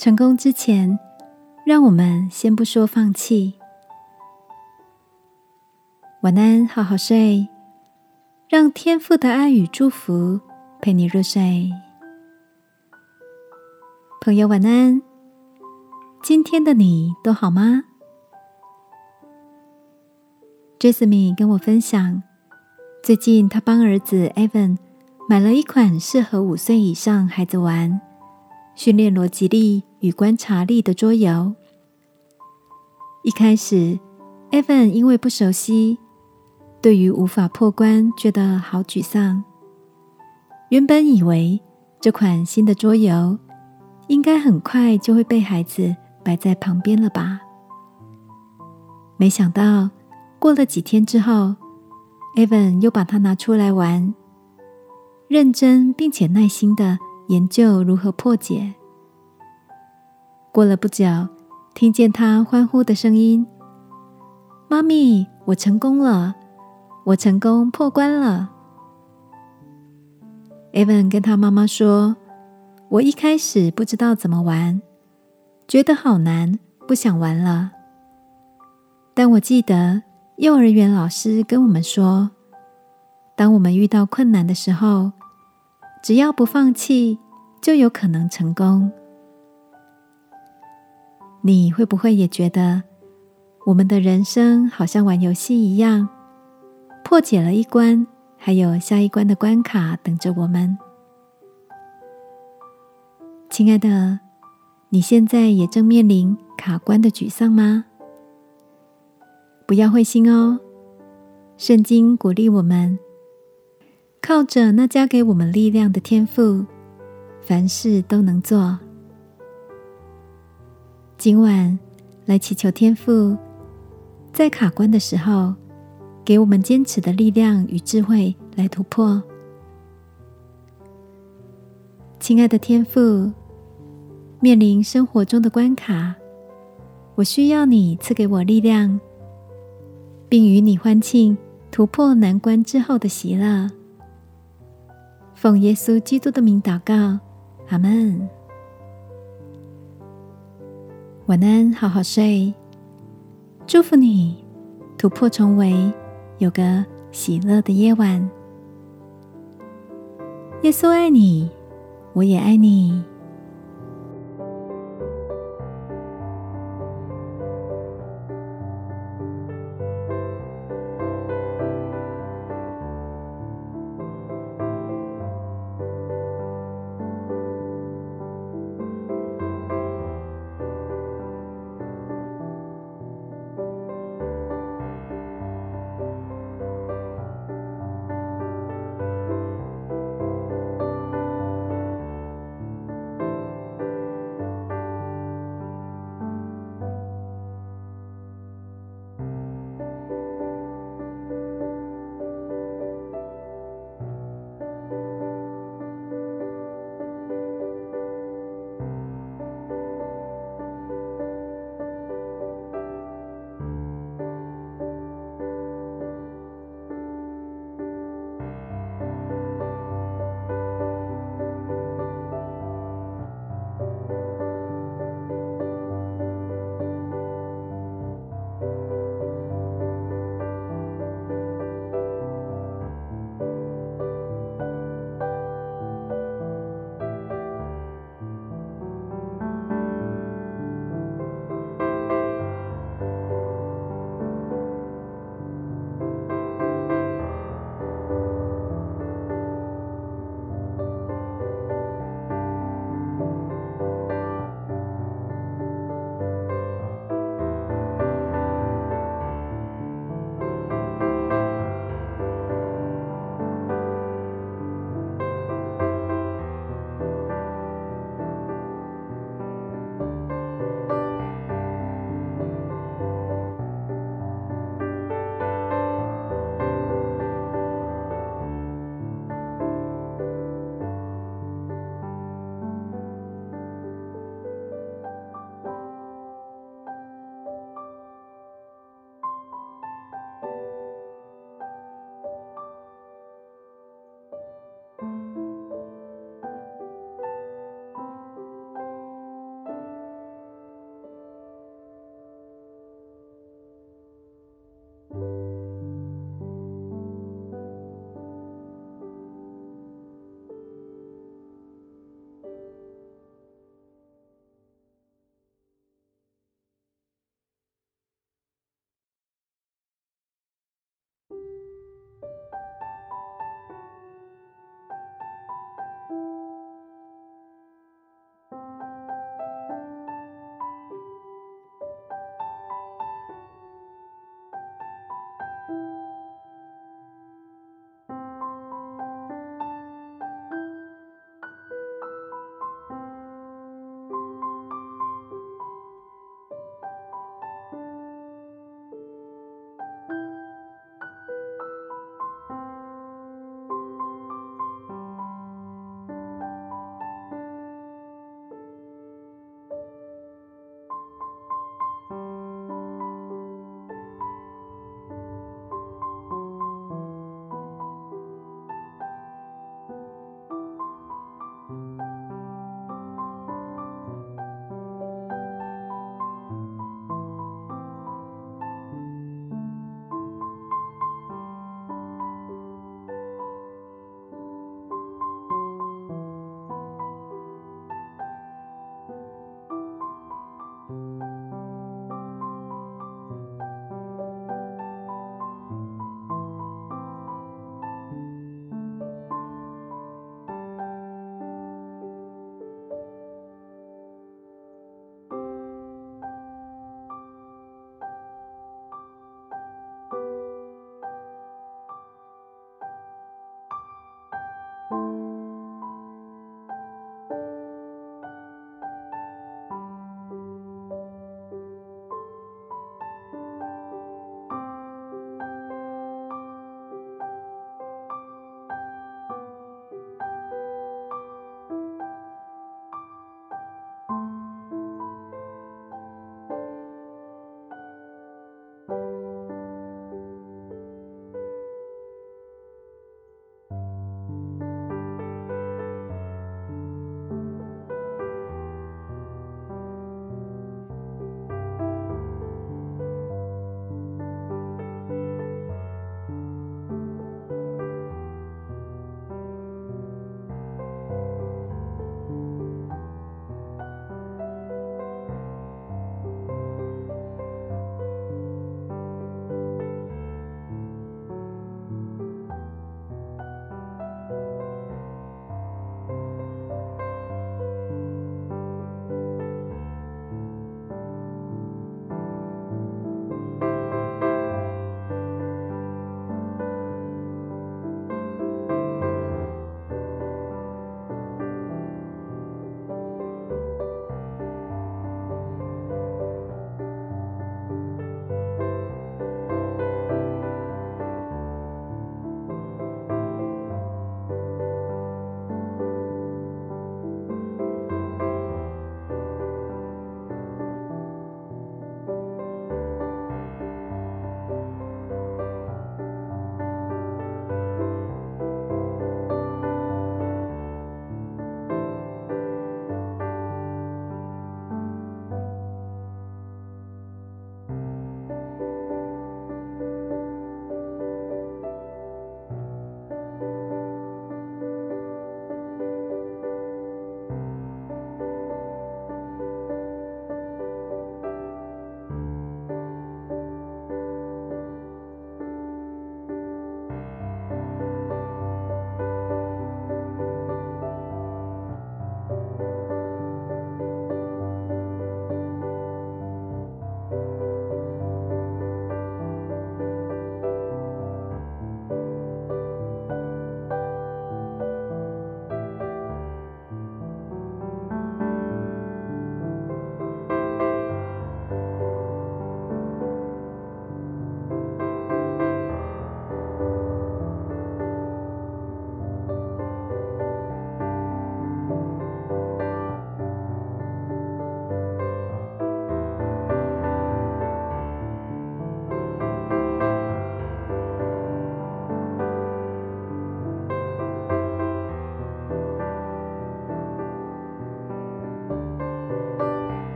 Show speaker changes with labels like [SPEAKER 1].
[SPEAKER 1] 成功之前，让我们先不说放弃。晚安，好好睡，让天父的爱与祝福陪你入睡。朋友，晚安。今天的你都好吗？Jasmine 跟我分享，最近他帮儿子 Evan 买了一款适合五岁以上孩子玩、训练逻辑力与观察力的桌游。一开始，Evan 因为不熟悉，对于无法破关觉得好沮丧。原本以为这款新的桌游应该很快就会被孩子。摆在旁边了吧？没想到过了几天之后，Evan 又把它拿出来玩，认真并且耐心的研究如何破解。过了不久，听见他欢呼的声音：“妈咪，我成功了！我成功破关了！”Evan 跟他妈妈说：“我一开始不知道怎么玩。”觉得好难，不想玩了。但我记得幼儿园老师跟我们说，当我们遇到困难的时候，只要不放弃，就有可能成功。你会不会也觉得，我们的人生好像玩游戏一样，破解了一关，还有下一关的关卡等着我们？亲爱的。你现在也正面临卡关的沮丧吗？不要灰心哦。圣经鼓励我们，靠着那加给我们力量的天赋，凡事都能做。今晚来祈求天父，在卡关的时候，给我们坚持的力量与智慧来突破。亲爱的天父。面临生活中的关卡，我需要你赐给我力量，并与你欢庆突破难关之后的喜乐。奉耶稣基督的名祷告，阿门。晚安，好好睡。祝福你突破重围，有个喜乐的夜晚。耶稣爱你，我也爱你。